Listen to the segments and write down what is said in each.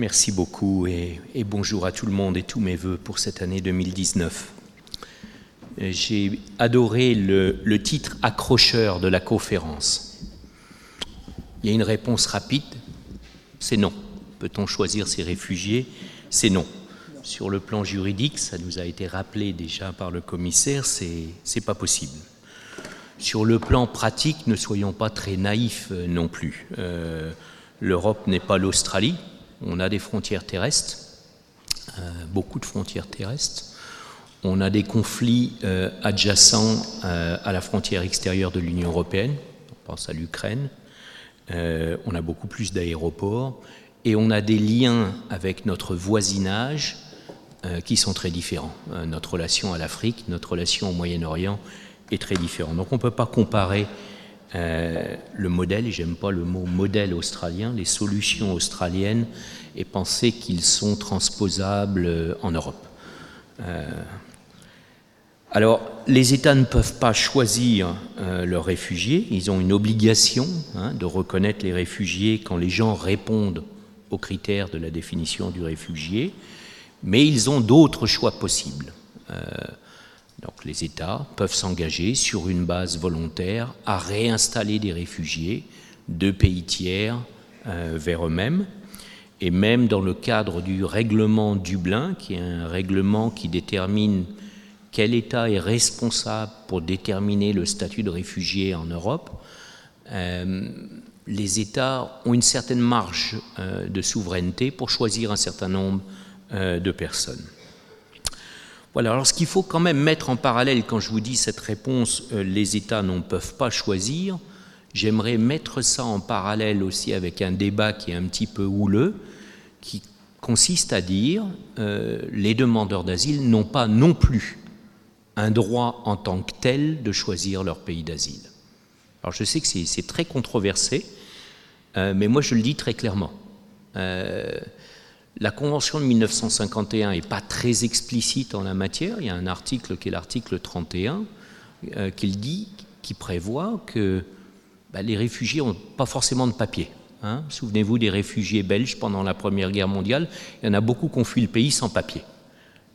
Merci beaucoup et, bonjour à tout le monde et tous mes voeux pour cette année 2019. J'ai adoré le, titre accrocheur de la conférence. Il y a une réponse rapide, c'est non. Peut-on choisir ces réfugiés? C'est non. Sur le plan juridique, ça nous a été rappelé déjà par le commissaire, c'est pas possible. Sur le plan pratique, ne soyons pas très naïfs euh, non plus. Euh, L'Europe n'est pas l'Australie, on a des frontières terrestres, euh, beaucoup de frontières terrestres. On a des conflits euh, adjacents euh, à la frontière extérieure de l'Union européenne, on pense à l'Ukraine. on a beaucoup plus d'aéroports et on a des liens avec notre voisinage qui sont très différents. notre relation à l'Afrique, notre relation au Moyen-Orient est très différente. Donc on ne peut pas comparer euh, le modèle, et j'aime pas le mot modèle australien, les solutions australiennes, et penser qu'ils sont transposables euh, en Europe. Euh, alors, les États ne peuvent pas choisir leurs réfugiés, ils ont une obligation hein, de reconnaître les réfugiés quand les gens répondent aux critères de la définition du réfugié, mais ils ont d'autres choix possibles. Donc les États peuvent s'engager sur une base volontaire à réinstaller des réfugiés de pays tiers euh, vers eux-mêmes. Et même dans le cadre du règlement Dublin, qui est un règlement qui détermine quel État est responsable pour déterminer le statut de réfugié en Europe, euh, les États ont une certaine marge euh, de souveraineté pour choisir un certain nombre de personnes. Voilà, alors ce qu'il faut quand même mettre en parallèle quand je vous dis cette réponse, euh, les États ne peuvent pas choisir, j'aimerais mettre ça en parallèle aussi avec un débat qui est un petit peu houleux, qui consiste à dire euh, les demandeurs d'asile n'ont pas non plus un droit en tant que tel de choisir leur pays d'asile. Alors je sais que c'est très controversé, euh, mais moi je le dis très clairement. La Convention de 1951 n'est pas très explicite en la matière. Il y a un article qui est l'article 31 euh, qui dit, qui prévoit que bah, les réfugiés n'ont pas forcément de papier. Hein. Souvenez-vous des réfugiés belges pendant la Première Guerre mondiale. Il y en a beaucoup qui ont fui le pays sans papier.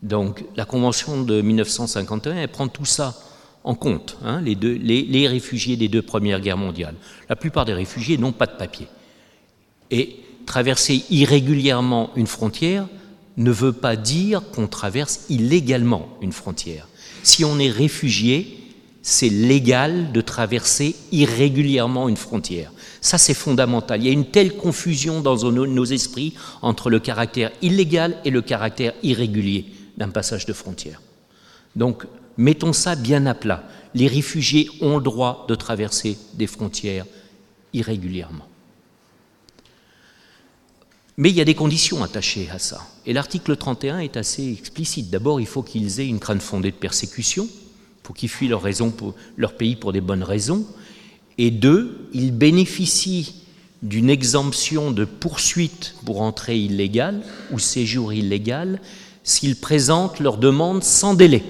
Donc la Convention de 1951, elle prend tout ça en compte, hein, les, les réfugiés des deux Premières Guerres mondiales. La plupart des réfugiés n'ont pas de papier. Et traverser irrégulièrement une frontière ne veut pas dire qu'on traverse illégalement une frontière. Si on est réfugié, c'est légal de traverser irrégulièrement une frontière. Ça, c'est fondamental. Il y a une telle confusion dans nos esprits entre le caractère illégal et le caractère irrégulier d'un passage de frontière. Donc, mettons ça bien à plat. Les réfugiés ont le droit de traverser des frontières irrégulièrement. Mais il y a des conditions attachées à ça. Et l'article 31 est assez explicite. D'abord, il faut qu'ils aient une crainte fondée de persécution, il faut qu'ils fuient leur, pays pour des bonnes raisons. Et deux, ils bénéficient d'une exemption de poursuite pour entrée illégale ou séjour illégal s'ils présentent leur demande sans délai.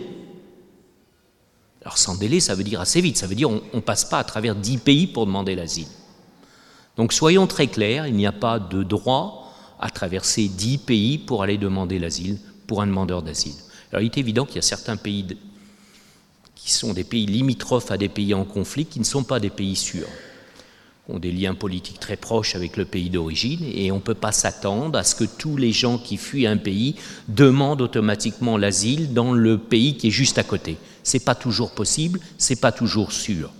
Alors sans délai, ça veut dire assez vite, ça veut dire on ne passe pas à travers dix pays pour demander l'asile. Donc soyons très clairs, il n'y a pas de droit à traverser dix pays pour aller demander l'asile pour un demandeur d'asile. Alors il est évident qu'il y a certains pays qui sont des pays limitrophes à des pays en conflit qui ne sont pas des pays sûrs, ont des liens politiques très proches avec le pays d'origine et on ne peut pas s'attendre à ce que tous les gens qui fuient un pays demandent automatiquement l'asile dans le pays qui est juste à côté. Ce n'est pas toujours possible, ce n'est pas toujours sûr.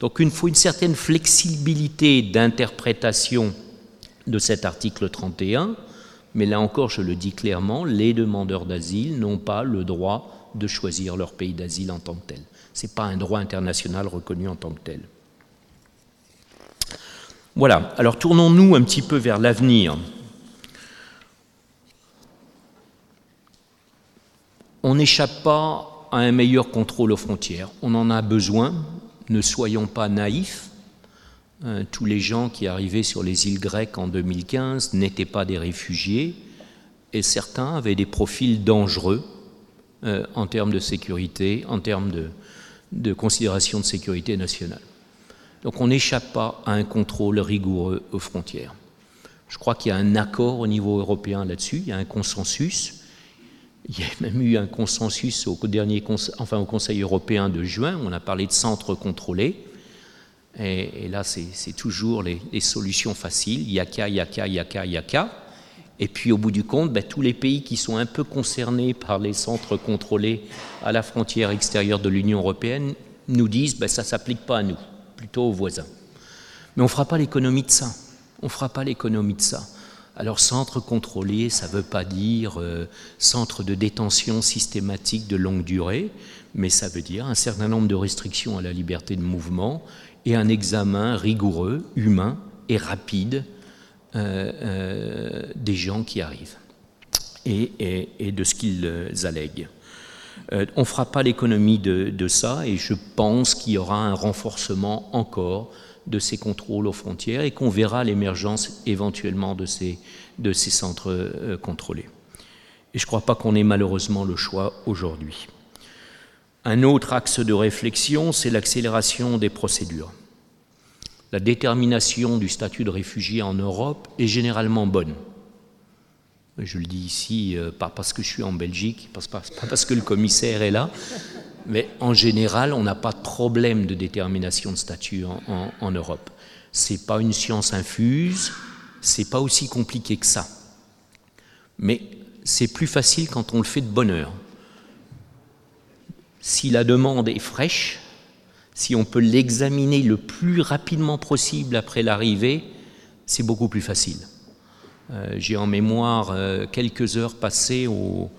Donc il faut une certaine flexibilité d'interprétation de cet article 31, mais là encore, je le dis clairement, les demandeurs d'asile n'ont pas le droit de choisir leur pays d'asile en tant que tel. Ce n'est pas un droit international reconnu en tant que tel. Voilà, alors tournons-nous un petit peu vers l'avenir. On n'échappe pas à un meilleur contrôle aux frontières. On en a besoin, ne soyons pas naïfs. Euh, tous les gens qui arrivaient sur les îles grecques en 2015 n'étaient pas des réfugiés et certains avaient des profils dangereux euh, en termes de sécurité, en termes de, de considération de sécurité nationale. Donc on n'échappe pas à un contrôle rigoureux aux frontières. Je crois qu'il y a un accord au niveau européen là-dessus, il y a un consensus. Il y a même eu un consensus au, dernier, enfin, au Conseil européen de juin, on a parlé de centres contrôlés. Et, là, c'est toujours les, solutions faciles, yaka, yaka, yaka, yaka. Et puis au bout du compte, ben, tous les pays qui sont un peu concernés par les centres contrôlés à la frontière extérieure de l'Union européenne nous disent ben, ça ne s'applique pas à nous, plutôt aux voisins. Mais on ne fera pas l'économie de ça. On ne fera pas l'économie de ça. Alors centre contrôlé, ça ne veut pas dire euh, centre de détention systématique de longue durée, mais ça veut dire un certain nombre de restrictions à la liberté de mouvement et un examen rigoureux, humain et rapide euh, euh, des gens qui arrivent et, de ce qu'ils allèguent. on ne fera pas l'économie de, ça et je pense qu'il y aura un renforcement encore de ces contrôles aux frontières et qu'on verra l'émergence éventuellement de ces, de ces centres euh, contrôlés. Et je ne crois pas qu'on ait malheureusement le choix aujourd'hui. Un autre axe de réflexion, c'est l'accélération des procédures. La détermination du statut de réfugié en Europe est généralement bonne. Je le dis ici, euh, pas parce que je suis en Belgique, pas parce que le commissaire est là, mais en général, on n'a pas de problème de détermination de statut en, Europe. Ce n'est pas une science infuse, c'est pas aussi compliqué que ça. Mais c'est plus facile quand on le fait de bonne heure. Si la demande est fraîche, si on peut l'examiner le plus rapidement possible après l'arrivée, c'est beaucoup plus facile. Euh, j'ai en mémoire euh, quelques heures passées au,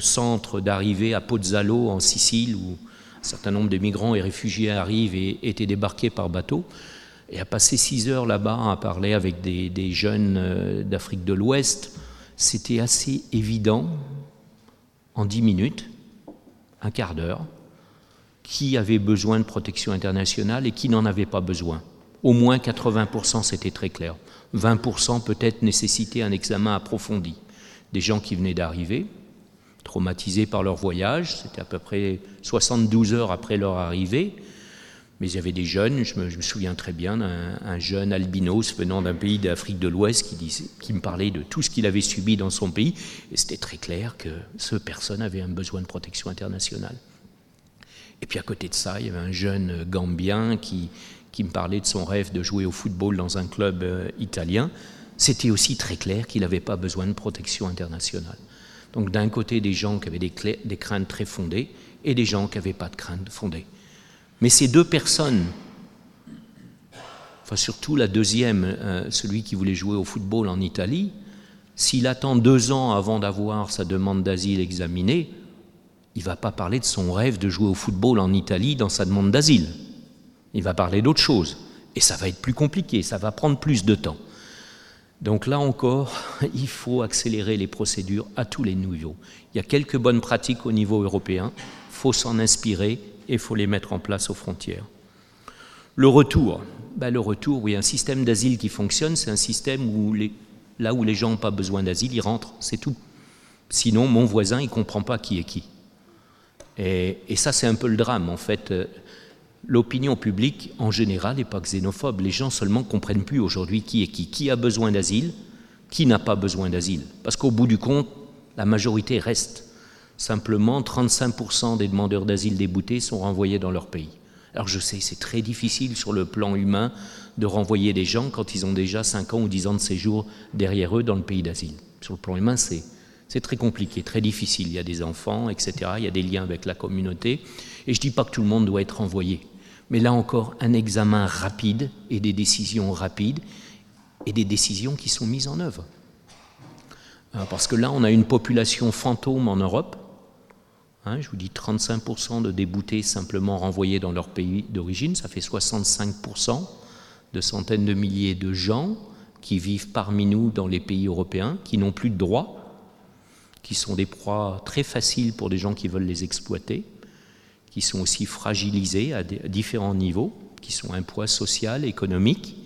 centre d'arrivée à Pozzallo en Sicile où un certain nombre de migrants et réfugiés arrivent et étaient débarqués par bateau. Et à passer six heures là-bas à parler avec des, jeunes euh, d'Afrique de l'Ouest, c'était assez évident en dix minutes, un quart d'heure, qui avait besoin de protection internationale et qui n'en avait pas besoin. Au moins 80%, c'était très clair. 20% peut-être nécessitait un examen approfondi des gens qui venaient d'arriver, traumatisés par leur voyage, c'était à peu près 72 heures après leur arrivée, mais il y avait des jeunes, je me, souviens très bien d'un jeune albinos venant d'un pays d'Afrique de l'Ouest qui, me parlait de tout ce qu'il avait subi dans son pays, et c'était très clair que ce personne avait un besoin de protection internationale. Et puis à côté de ça, il y avait un jeune Gambien qui, qui me parlait de son rêve de jouer au football dans un club euh, italien c'était aussi très clair qu'il n'avait pas besoin de protection internationale. Donc d'un côté des gens qui avaient des, craintes très fondées et des gens qui n'avaient pas de craintes fondées. Mais ces deux personnes, enfin surtout la deuxième, euh, celui qui voulait jouer au football en Italie, s'il attend deux ans avant d'avoir sa demande d'asile examinée, il ne va pas parler de son rêve de jouer au football en Italie dans sa demande d'asile. Il va parler d'autre chose. Et ça va être plus compliqué, ça va prendre plus de temps. Donc là encore, il faut accélérer les procédures à tous les niveaux. Il y a quelques bonnes pratiques au niveau européen, faut s'en inspirer et il faut les mettre en place aux frontières. Le retour, ben le retour, oui, un système d'asile qui fonctionne, c'est un système où là où les gens n'ont pas besoin d'asile, ils rentrent, c'est tout. Sinon, mon voisin, il ne comprend pas qui est qui. Et, et ça, c'est un peu le drame, en fait l'opinion publique en général n'est pas xénophobe. Les gens seulement comprennent plus aujourd'hui qui est qui, qui a besoin d'asile, qui n'a pas besoin d'asile. Parce qu'au bout du compte, la majorité reste. Simplement, 35% des demandeurs d'asile déboutés sont renvoyés dans leur pays. Alors je sais, c'est très difficile sur le plan humain de renvoyer des gens quand ils ont déjà 5 ans ou 10 ans de séjour derrière eux dans le pays d'asile. Sur le plan humain, c'est, très compliqué, très difficile. Il y a des enfants, etc. Il y a des liens avec la communauté. Et je ne dis pas que tout le monde doit être renvoyé mais là encore un examen rapide et des décisions rapides et des décisions qui sont mises en œuvre. Euh, parce que là, on a une population fantôme en Europe. Hein, je vous dis 35% de déboutés simplement renvoyés dans leur pays d'origine, ça fait 65% de centaines de milliers de gens qui vivent parmi nous dans les pays européens, qui n'ont plus de droits, qui sont des proies très faciles pour des gens qui veulent les exploiter qui sont aussi fragilisés à, différents niveaux, qui sont un poids social, économique,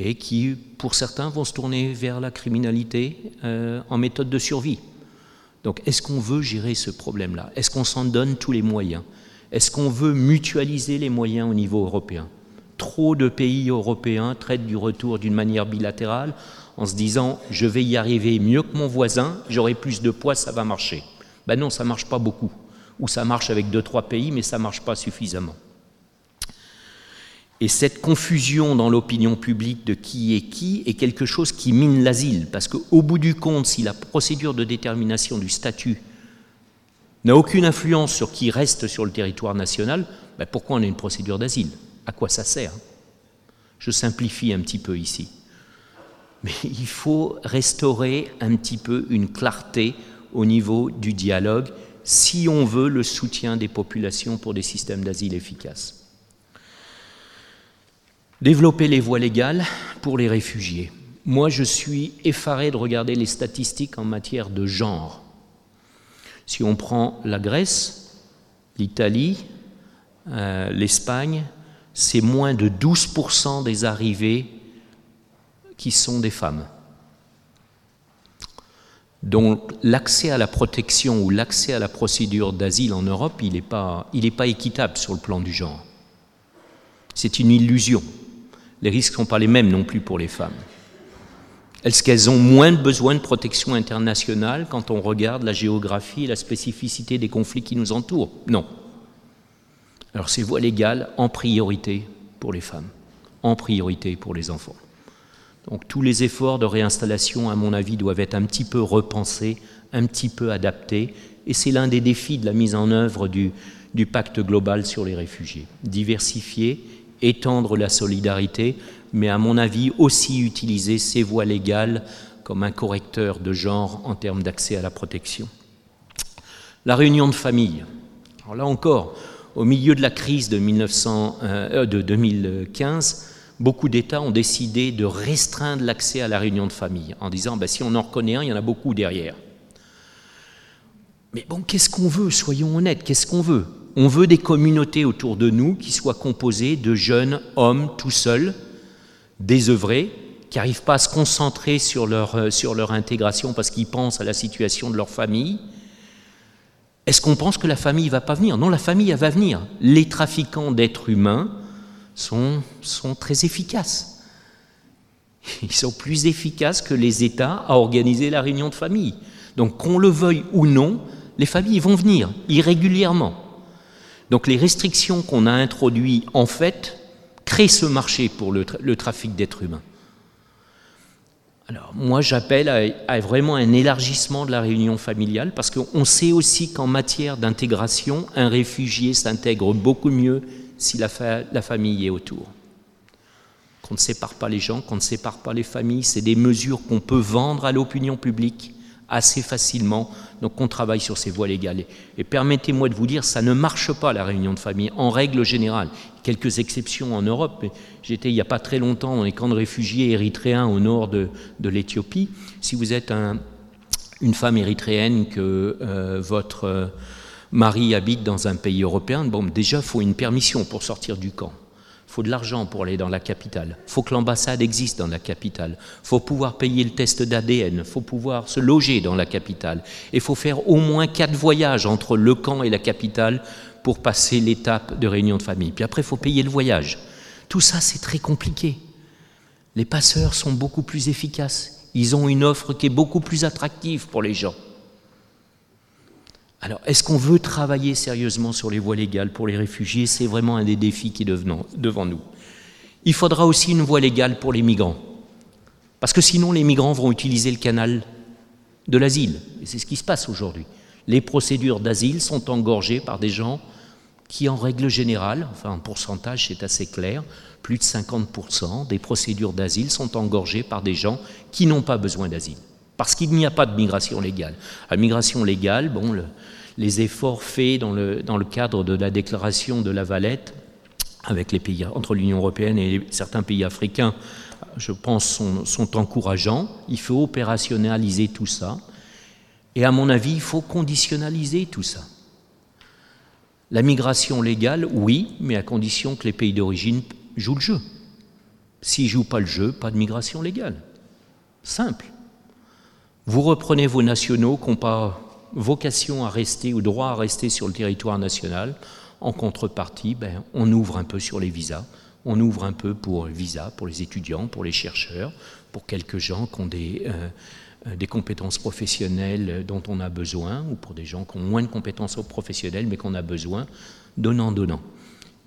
et qui, pour certains, vont se tourner vers la criminalité euh, en méthode de survie. Donc, est-ce qu'on veut gérer ce problème-là? Est-ce qu'on s'en donne tous les moyens? Est-ce qu'on veut mutualiser les moyens au niveau européen? Trop de pays européens traitent du retour d'une manière bilatérale en se disant je vais y arriver mieux que mon voisin, j'aurai plus de poids, ça va marcher. Ben non, ça ne marche pas beaucoup. Ou ça marche avec deux, trois pays, mais ça ne marche pas suffisamment. Et cette confusion dans l'opinion publique de qui est qui est quelque chose qui mine l'asile, parce qu'au bout du compte, si la procédure de détermination du statut n'a aucune influence sur qui reste sur le territoire national, ben pourquoi on a une procédure d'asile? À quoi ça sert? Je simplifie un petit peu ici. Mais il faut restaurer un petit peu une clarté au niveau du dialogue si on veut le soutien des populations pour des systèmes d'asile efficaces. Développer les voies légales pour les réfugiés. Moi, je suis effaré de regarder les statistiques en matière de genre. Si on prend la Grèce, l'Italie, euh, l'Espagne, c'est moins de 12% des arrivées qui sont des femmes. Donc l'accès à la protection ou l'accès à la procédure d'asile en Europe, il n'est pas, pas équitable sur le plan du genre. C'est une illusion les risques ne sont pas les mêmes non plus pour les femmes. Est-ce qu'elles ont moins besoin de protection internationale quand on regarde la géographie et la spécificité des conflits qui nous entourent? Non. Alors c'est voie légale en priorité pour les femmes, en priorité pour les enfants. Donc tous les efforts de réinstallation, à mon avis, doivent être un petit peu repensés, un petit peu adaptés, et c'est l'un des défis de la mise en œuvre du pacte global sur les réfugiés. Diversifier étendre la solidarité, mais à mon avis aussi utiliser ces voies légales comme un correcteur de genre en termes d'accès à la protection. La réunion de famille. Alors là encore, au milieu de la crise de, 1900, euh, 2015, beaucoup d'États ont décidé de restreindre l'accès à la réunion de famille en disant ben, si on en reconnaît un, il y en a beaucoup derrière. Mais bon, qu'est-ce qu'on veut? Soyons honnêtes, qu'est-ce qu'on veut? On veut des communautés autour de nous qui soient composées de jeunes hommes tout seuls, désœuvrés, qui n'arrivent pas à se concentrer sur leur, euh, sur leur intégration parce qu'ils pensent à la situation de leur famille. Est-ce qu'on pense que la famille va pas venir? Non, la famille va venir. Les trafiquants d'êtres humains sont, sont très efficaces. Ils sont plus efficaces que les États à organiser la réunion de famille. Donc qu'on le veuille ou non, les familles vont venir irrégulièrement. Donc les restrictions qu'on a introduites, en fait, créent ce marché pour le, trafic d'êtres humains. Alors moi j'appelle à, vraiment un élargissement de la réunion familiale parce qu'on sait aussi qu'en matière d'intégration, un réfugié s'intègre beaucoup mieux si la, la famille est autour. Qu'on ne sépare pas les gens, qu'on ne sépare pas les familles, c'est des mesures qu'on peut vendre à l'opinion publique assez facilement. Donc on travaille sur ces voies légales. Et permettez-moi de vous dire, ça ne marche pas la réunion de famille, en règle générale. Quelques exceptions en Europe. J'étais il n'y a pas très longtemps dans les camps de réfugiés érythréens au nord de, l'Éthiopie. Si vous êtes une femme érythréenne que euh, votre euh, mari habite dans un pays européen, bon, déjà, il faut une permission pour sortir du camp faut de l'argent pour aller dans la capitale. faut que l'ambassade existe dans la capitale. faut pouvoir payer le test d'ADN. faut pouvoir se loger dans la capitale. Et faut faire au moins quatre voyages entre le camp et la capitale pour passer l'étape de réunion de famille. Puis après, il faut payer le voyage. Tout ça, c'est très compliqué. Les passeurs sont beaucoup plus efficaces. Ils ont une offre qui est beaucoup plus attractive pour les gens. Alors, est-ce qu'on veut travailler sérieusement sur les voies légales pour les réfugiés? C'est vraiment un des défis qui est devant nous. Il faudra aussi une voie légale pour les migrants. Parce que sinon, les migrants vont utiliser le canal de l'asile. Et c'est ce qui se passe aujourd'hui. Les procédures d'asile sont engorgées par des gens qui, en règle générale, enfin en pourcentage c'est assez clair, plus de 50% des procédures d'asile sont engorgées par des gens qui n'ont pas besoin d'asile parce qu'il n'y a pas de migration légale. La migration légale, bon, les efforts faits dans le, cadre de la déclaration de la Valette avec les pays, entre l'Union européenne et certains pays africains, je pense, sont, sont encourageants. Il faut opérationnaliser tout ça. Et à mon avis, il faut conditionnaliser tout ça. La migration légale, oui, mais à condition que les pays d'origine jouent le jeu. S'ils ne jouent pas le jeu, pas de migration légale. Simple. Vous reprenez vos nationaux qui n'ont pas vocation à rester ou droit à rester sur le territoire national. En contrepartie, ben, on ouvre un peu sur les visas. on ouvre un peu pour visa, pour les étudiants, pour les chercheurs, pour quelques gens qui ont des, euh, compétences professionnelles dont on a besoin, ou pour des gens qui ont moins de compétences professionnelles mais qu'on a besoin, donnant-donnant.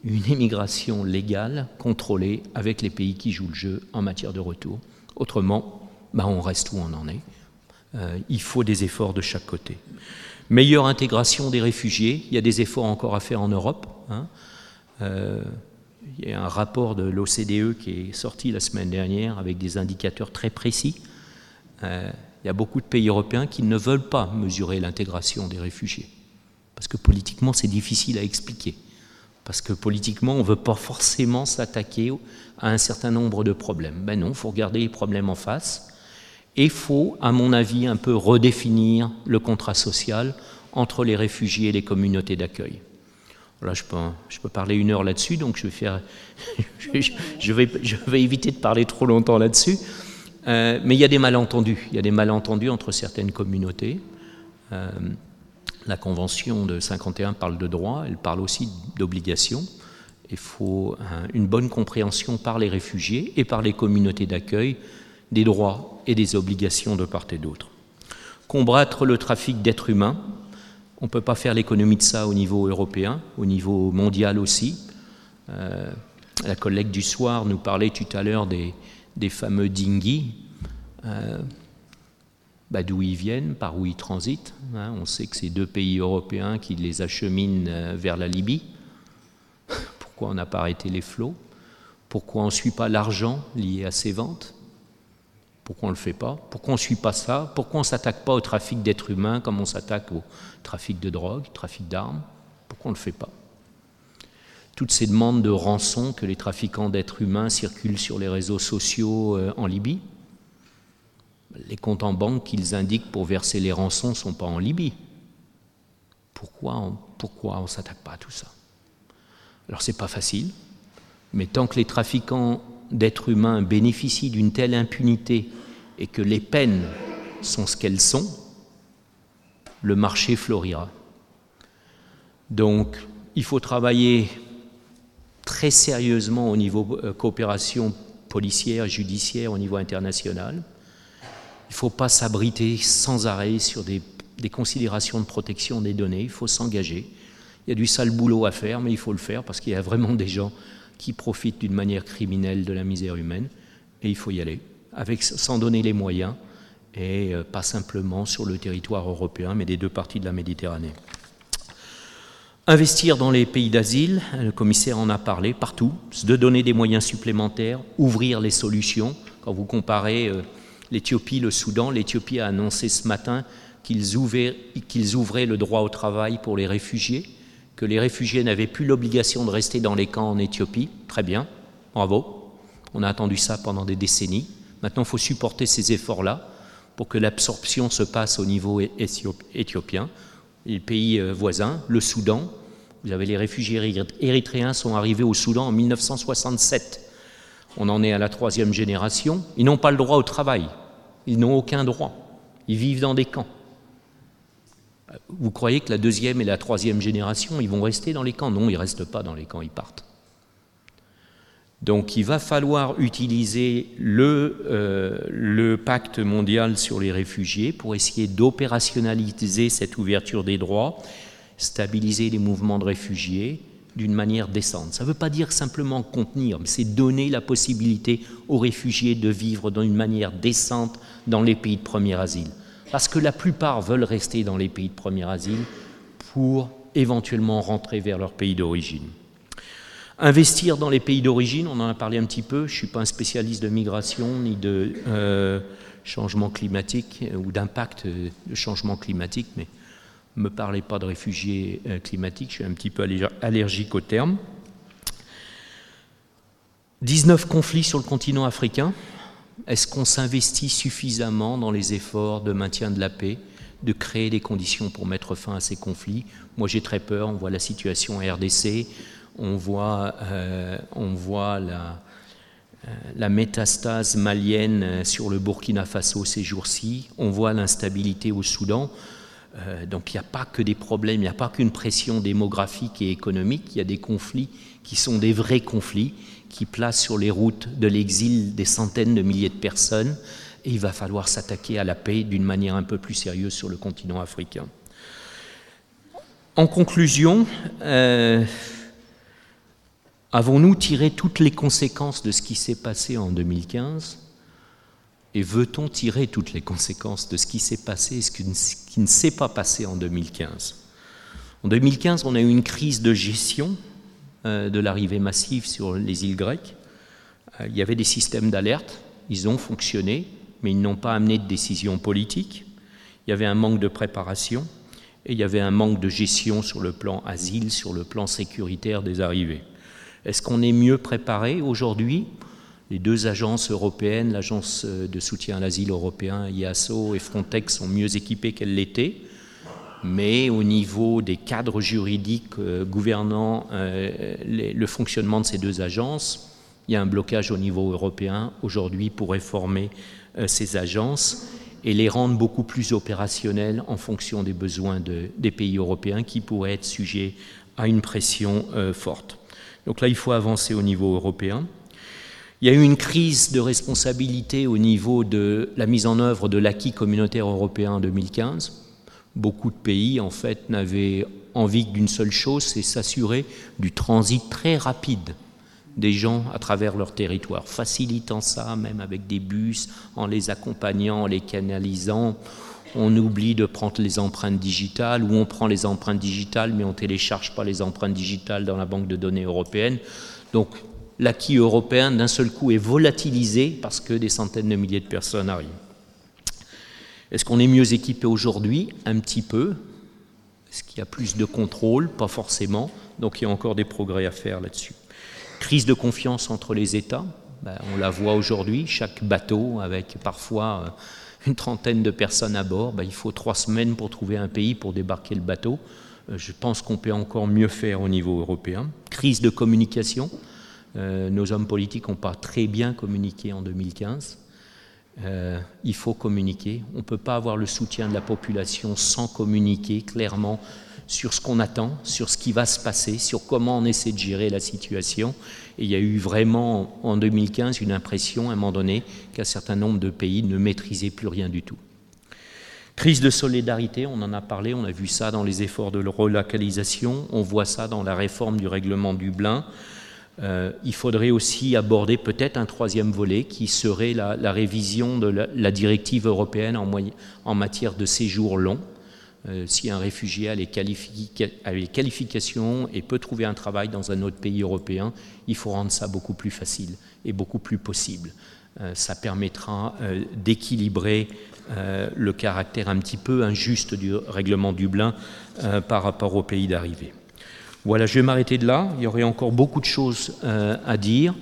Une immigration légale, contrôlée, avec les pays qui jouent le jeu en matière de retour. Autrement, bah, on reste où on en est. Euh, il faut des efforts de chaque côté. Meilleure intégration des réfugiés, il y a des efforts encore à faire en Europe. Hein. Euh, il y a un rapport de l'OCDE qui est sorti la semaine dernière avec des indicateurs très précis. Euh, il y a beaucoup de pays européens qui ne veulent pas mesurer l'intégration des réfugiés. Parce que politiquement, c'est difficile à expliquer. Parce que politiquement, on ne veut pas forcément s'attaquer à un certain nombre de problèmes. Ben non, il faut regarder les problèmes en face. Et il faut, à mon avis, un peu redéfinir le contrat social entre les réfugiés et les communautés d'accueil. Je peux, parler une heure là-dessus, donc je vais, éviter de parler trop longtemps là-dessus. Euh, mais il y a des malentendus. Il y a des malentendus entre certaines communautés. Euh, la Convention de 51 parle de droit, elle parle aussi d'obligations. Il faut une bonne compréhension par les réfugiés et par les communautés d'accueil des droits et des obligations de part et d'autre. Combattre le trafic d'êtres humains, on ne peut pas faire l'économie de ça au niveau européen, au niveau mondial aussi. Euh, la collègue du soir nous parlait tout à l'heure des, fameux dinghies, euh, bah, d'où ils viennent, par où ils transitent. Hein. On sait que c'est deux pays européens qui les acheminent euh, vers la Libye. Pourquoi on n'a pas arrêté les flots? Pourquoi on ne suit pas l'argent lié à ces ventes? Pourquoi on ne le fait pas? Pourquoi on ne suit pas ça? Pourquoi on ne s'attaque pas au trafic d'êtres humains comme on s'attaque au trafic de drogue, trafic d'armes? Pourquoi on ne le fait pas? Toutes ces demandes de rançon que les trafiquants d'êtres humains circulent sur les réseaux sociaux euh, en Libye. Les comptes en banque qu'ils indiquent pour verser les rançons ne sont pas en Libye. Pourquoi on pourquoi on s'attaque pas à tout ça? Alors c'est pas facile, mais tant que les trafiquants d'êtres humains bénéficient d'une telle impunité et que les peines sont ce qu'elles sont, le marché florira. Donc il faut travailler très sérieusement au niveau euh, coopération policière, judiciaire, au niveau international. Il ne faut pas s'abriter sans arrêt sur des, considérations de protection des données, il faut s'engager. Il y a du sale boulot à faire, mais il faut le faire parce qu'il y a vraiment des gens qui profitent d'une manière criminelle de la misère humaine, et il faut y aller, sans donner les moyens, et euh, pas simplement sur le territoire européen, mais des deux parties de la Méditerranée. Investir dans les pays d'asile, le commissaire en a parlé partout, de donner des moyens supplémentaires, ouvrir les solutions. Quand vous comparez euh, l'Éthiopie, le Soudan, l'Éthiopie a annoncé ce matin qu'ils ouvraient, ouvraient le droit au travail pour les réfugiés, que les réfugiés n'avaient plus l'obligation de rester dans les camps en Éthiopie. Très bien, bravo. On a attendu ça pendant des décennies. Maintenant, il faut supporter ces efforts-là pour que l'absorption se passe au niveau éthiopien les pays euh, voisins, le Soudan. Vous avez les réfugiés érythréens sont arrivés au Soudan en 1967. On en est à la troisième génération. Ils n'ont pas le droit au travail. Ils n'ont aucun droit. Ils vivent dans des camps. Vous croyez que la deuxième et la troisième génération, ils vont rester dans les camps? Non, ils ne restent pas dans les camps, ils partent. Donc il va falloir utiliser le, euh, le, pacte mondial sur les réfugiés pour essayer d'opérationnaliser cette ouverture des droits, stabiliser les mouvements de réfugiés d'une manière décente. Ça ne veut pas dire simplement contenir, mais c'est donner la possibilité aux réfugiés de vivre d'une manière décente dans les pays de premier asile. Parce que la plupart veulent rester dans les pays de premier asile pour éventuellement rentrer vers leur pays d'origine. Investir dans les pays d'origine, on en a parlé un petit peu, je ne suis pas un spécialiste de migration ni de euh, changement climatique euh, ou d'impact de changement climatique, mais ne me parlez pas de réfugiés euh, climatiques, je suis un petit peu allergique au terme. 19 conflits sur le continent africain. Est-ce qu'on s'investit suffisamment dans les efforts de maintien de la paix, de créer des conditions pour mettre fin à ces conflits? Moi j'ai très peur, on voit la situation en RDC, on voit, euh, on voit la, euh, métastase malienne sur le Burkina Faso ces jours-ci, on voit l'instabilité au Soudan. Euh, donc il n'y a pas que des problèmes, il n'y a pas qu'une pression démographique et économique, il y a des conflits qui sont des vrais conflits, qui placent sur les routes de l'exil des centaines de milliers de personnes, et il va falloir s'attaquer à la paix d'une manière un peu plus sérieuse sur le continent africain. En conclusion, euh, avons-nous tiré toutes les conséquences de ce qui s'est passé en 2015 et veut-on tirer toutes les conséquences de ce qui s'est passé et ce qui ne s'est pas passé en 2015 En 2015, on a eu une crise de gestion euh, de l'arrivée massive sur les îles grecques. Euh, il y avait des systèmes d'alerte, ils ont fonctionné, mais ils n'ont pas amené de décision politique. Il y avait un manque de préparation et il y avait un manque de gestion sur le plan asile, sur le plan sécuritaire des arrivées. Est-ce qu'on est mieux préparé aujourd'hui? Les deux agences européennes, l'agence euh, de soutien à l'asile européen, IASO et Frontex, sont mieux équipées qu'elles l'étaient. Mais au niveau des cadres juridiques euh, gouvernant euh, le fonctionnement de ces deux agences, il y a un blocage au niveau européen aujourd'hui pour réformer ces agences et les rendre beaucoup plus opérationnelles en fonction des besoins des pays européens qui pourraient être sujets à une pression forte. Donc là, il faut avancer au niveau européen. Il y a eu une crise de responsabilité au niveau de la mise en œuvre de l'acquis communautaire européen en 2015. Beaucoup de pays, en fait, n'avaient envie d'une seule chose, c'est s'assurer du transit très rapide des gens à travers leur territoire, facilitant ça même avec des bus, en les accompagnant, en les canalisant. On oublie de prendre les empreintes digitales ou on prend les empreintes digitales mais on ne télécharge pas les empreintes digitales dans la banque de données européenne. Donc l'acquis européen d'un seul coup est volatilisé parce que des centaines de milliers de personnes arrivent. Est-ce qu'on est mieux équipé aujourd'hui? Un petit peu. Est-ce qu'il y a plus de contrôle? Pas forcément. Donc il y a encore des progrès à faire là-dessus. Crise de confiance entre les États. Ben, on la voit aujourd'hui. Chaque bateau avec parfois euh, une trentaine de personnes à bord, ben, il faut trois semaines pour trouver un pays pour débarquer le bateau. Euh, je pense qu'on peut encore mieux faire au niveau européen. Crise de communication. Euh, nos hommes politiques n'ont pas très bien communiqué en 2015. Euh, il faut communiquer. On ne peut pas avoir le soutien de la population sans communiquer clairement sur ce qu'on attend, sur ce qui va se passer, sur comment on essaie de gérer la situation. Et il y a eu vraiment en 2015 une impression à un moment donné qu'un certain nombre de pays ne maîtrisaient plus rien du tout. Crise de solidarité, on en a parlé, on a vu ça dans les efforts de relocalisation, on voit ça dans la réforme du règlement Dublin. Euh, il faudrait aussi aborder peut-être un troisième volet qui serait la, révision de la, directive européenne en, matière de séjour long. Euh, si un réfugié a les, qualifications et peut trouver un travail dans un autre pays européen, il faut rendre ça beaucoup plus facile et beaucoup plus possible. Euh, ça permettra d'équilibrer le caractère un petit peu injuste du règlement Dublin par rapport aux pays d'arrivée. Voilà, je vais m'arrêter de là. Il y aurait encore beaucoup de choses euh, à dire,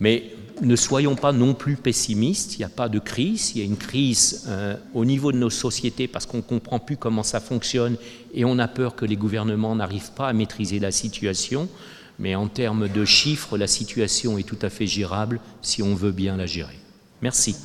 mais ne soyons pas non plus pessimistes. Il n'y a pas de crise. Il y a une crise euh, au niveau de nos sociétés parce qu'on ne comprend plus comment ça fonctionne et on a peur que les gouvernements n'arrivent pas à maîtriser la situation. Mais en termes de chiffres, la situation est tout à fait gérable si on veut bien la gérer. Merci.